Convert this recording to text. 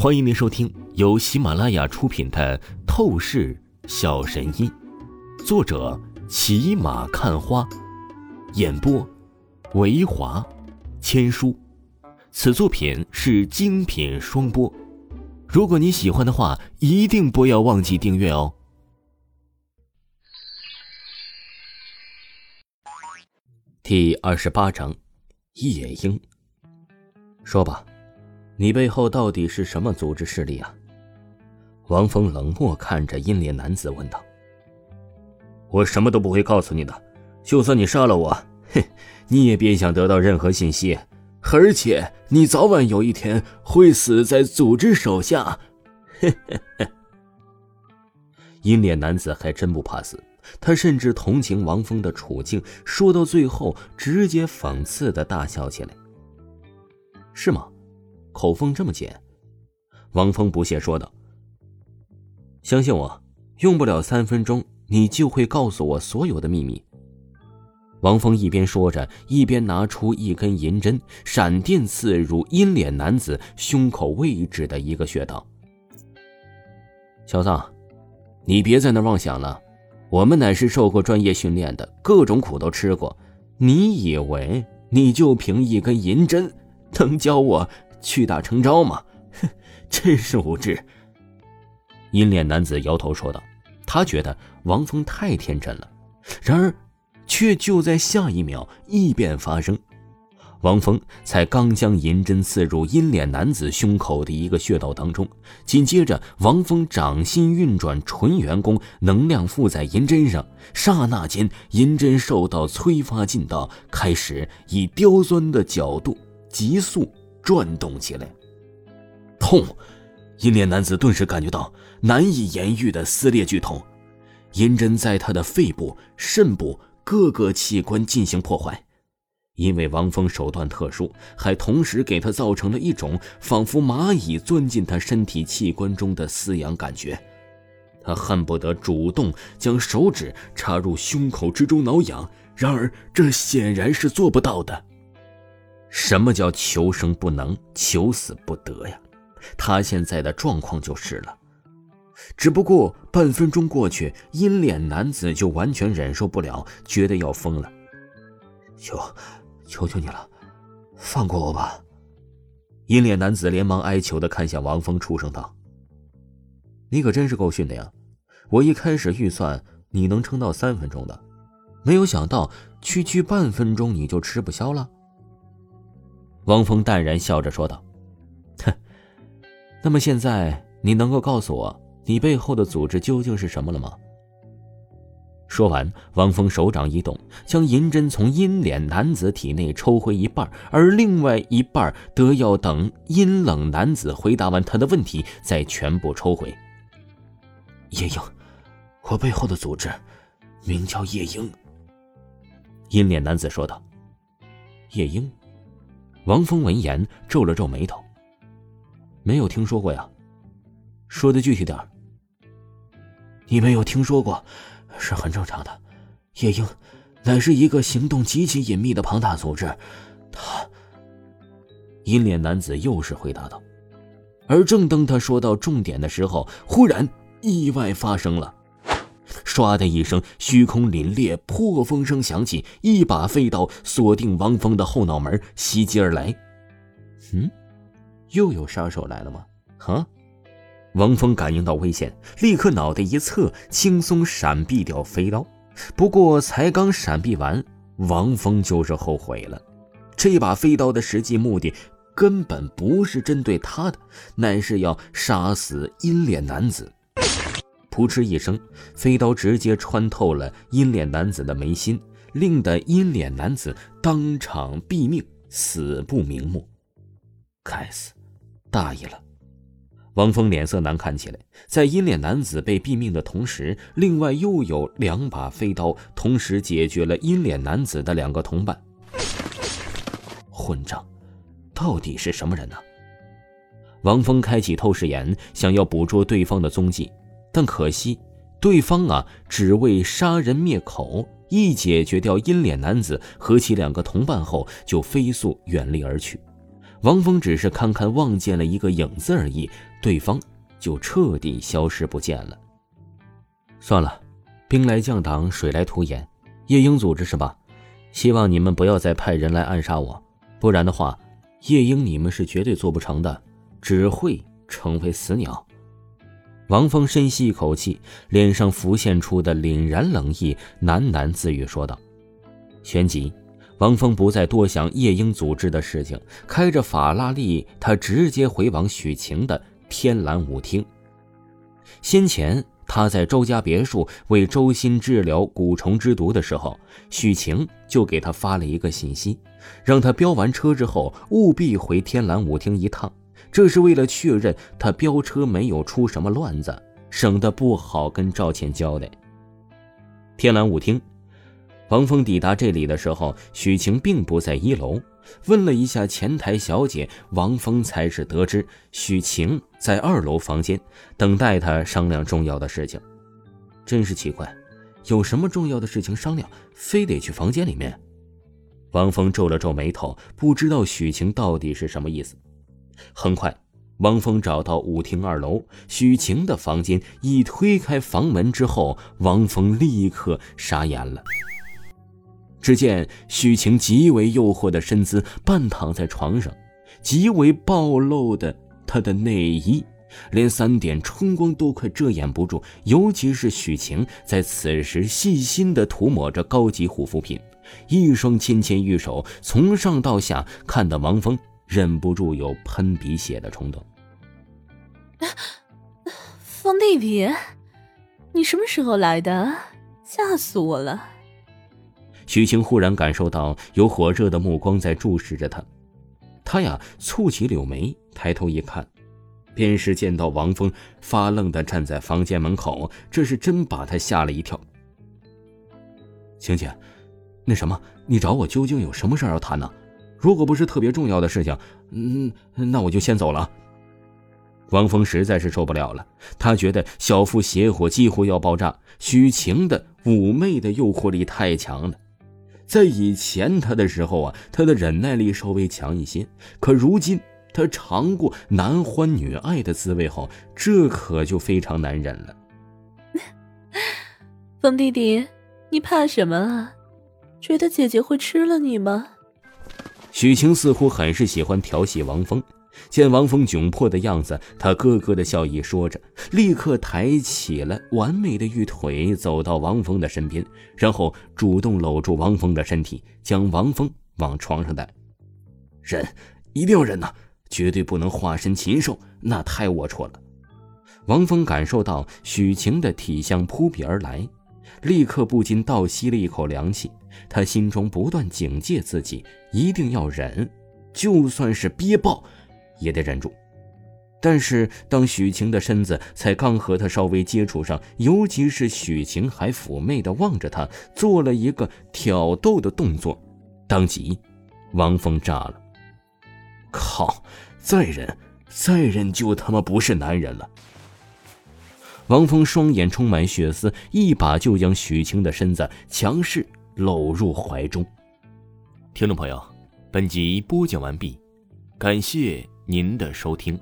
欢迎您收听由喜马拉雅出品的《透视小神医》，作者骑马看花，演播维华千书。此作品是精品双播。如果你喜欢的话，一定不要忘记订阅哦。第二十八章，夜莺。说吧。你背后到底是什么组织势力啊？王峰冷漠看着阴脸男子问道：“我什么都不会告诉你的，就算你杀了我，哼，你也别想得到任何信息，而且你早晚有一天会死在组织手下。”嘿嘿嘿。阴脸男子还真不怕死，他甚至同情王峰的处境，说到最后直接讽刺的大笑起来。是吗？口风这么紧，王峰不屑说道：“相信我，用不了三分钟，你就会告诉我所有的秘密。”王峰一边说着，一边拿出一根银针，闪电刺入阴脸男子胸口位置的一个穴道。小子，你别在那妄想了，我们乃是受过专业训练的，各种苦都吃过。你以为你就凭一根银针能教我？屈打成招嘛，哼，真是无知。阴脸男子摇头说道：“他觉得王峰太天真了。”然而，却就在下一秒，异变发生。王峰才刚将银针刺入阴脸男子胸口的一个穴道当中，紧接着，王峰掌心运转纯元功，能量附在银针上，刹那间，银针受到催发劲道，开始以刁钻的角度急速。转动起来，痛！阴脸男子顿时感觉到难以言喻的撕裂剧痛，银针在他的肺部、肾部各个器官进行破坏。因为王峰手段特殊，还同时给他造成了一种仿佛蚂蚁钻进他身体器官中的撕痒感觉。他恨不得主动将手指插入胸口之中挠痒，然而这显然是做不到的。什么叫求生不能，求死不得呀？他现在的状况就是了。只不过半分钟过去，阴脸男子就完全忍受不了，觉得要疯了。求，求求你了，放过我吧！阴脸男子连忙哀求的看向王峰，出声道：“你可真是够逊的呀！我一开始预算你能撑到三分钟的，没有想到区区半分钟你就吃不消了。”王峰淡然笑着说道：“哼，那么现在你能够告诉我你背后的组织究竟是什么了吗？”说完，王峰手掌一动，将银针从阴脸男子体内抽回一半，而另外一半得要等阴冷男子回答完他的问题再全部抽回。夜莺，我背后的组织名叫夜莺。阴脸男子说道：“夜莺。”王峰闻言皱了皱眉头，没有听说过呀，说的具体点你没有听说过，是很正常的。夜莺乃是一个行动极其隐秘的庞大组织，他……阴脸男子又是回答道。而正当他说到重点的时候，忽然意外发生了。唰的一声，虚空凛冽，破风声响起，一把飞刀锁定王峰的后脑门，袭击而来。嗯，又有杀手来了吗？哈！王峰感应到危险，立刻脑袋一侧，轻松闪避掉飞刀。不过才刚闪避完，王峰就是后悔了。这把飞刀的实际目的根本不是针对他的，乃是要杀死阴脸男子。噗嗤一声，飞刀直接穿透了阴脸男子的眉心，令得阴脸男子当场毙命，死不瞑目。该死，大意了！王峰脸色难看起来。在阴脸男子被毙命的同时，另外又有两把飞刀同时解决了阴脸男子的两个同伴。混账，到底是什么人呢？王峰开启透视眼，想要捕捉对方的踪迹。但可惜，对方啊，只为杀人灭口，一解决掉阴脸男子和其两个同伴后，就飞速远离而去。王峰只是堪堪望见了一个影子而已，对方就彻底消失不见了。算了，兵来将挡，水来土掩，夜鹰组织是吧？希望你们不要再派人来暗杀我，不然的话，夜鹰你们是绝对做不成的，只会成为死鸟。王峰深吸一口气，脸上浮现出的凛然冷意，喃喃自语说道：“旋即。”王峰不再多想夜莺组织的事情，开着法拉利，他直接回往许晴的天蓝舞厅。先前他在周家别墅为周鑫治疗蛊虫之毒的时候，许晴就给他发了一个信息，让他飙完车之后务必回天蓝舞厅一趟，这是为了确认他飙车没有出什么乱子，省得不好跟赵倩交代。天蓝舞厅。王峰抵达这里的时候，许晴并不在一楼。问了一下前台小姐，王峰才是得知许晴在二楼房间等待他商量重要的事情。真是奇怪，有什么重要的事情商量，非得去房间里面？王峰皱了皱眉头，不知道许晴到底是什么意思。很快，王峰找到舞厅二楼许晴的房间，一推开房门之后，王峰立刻傻眼了。只见许晴极为诱惑的身姿半躺在床上，极为暴露的她的内衣，连三点春光都快遮掩不住。尤其是许晴在此时细心的涂抹着高级护肤品，一双纤纤玉手从上到下看得王峰忍不住有喷鼻血的冲动。风弟弟，你什么时候来的？吓死我了！许晴忽然感受到有火热的目光在注视着她，她呀蹙起柳眉，抬头一看，便是见到王峰发愣的站在房间门口，这是真把她吓了一跳。晴姐，那什么，你找我究竟有什么事要谈呢？如果不是特别重要的事情，嗯，那我就先走了。王峰实在是受不了了，他觉得小腹邪火几乎要爆炸，许晴的妩媚的诱惑力太强了。在以前他的时候啊，他的忍耐力稍微强一些。可如今他尝过男欢女爱的滋味后，这可就非常难忍了。风弟弟，你怕什么啊？觉得姐姐会吃了你吗？许晴似乎很是喜欢调戏王峰。见王峰窘迫的样子，他咯咯的笑意说着，立刻抬起了完美的玉腿，走到王峰的身边，然后主动搂住王峰的身体，将王峰往床上带。忍，一定要忍呐，绝对不能化身禽兽，那太龌龊了。王峰感受到许晴的体香扑鼻而来，立刻不禁倒吸了一口凉气。他心中不断警戒自己，一定要忍，就算是憋爆。也得忍住，但是当许晴的身子才刚和他稍微接触上，尤其是许晴还妩媚的望着他，做了一个挑逗的动作，当即，王峰炸了。靠！再忍，再忍就他妈不是男人了。王峰双眼充满血丝，一把就将许晴的身子强势搂入怀中。听众朋友，本集播讲完毕，感谢。您的收听。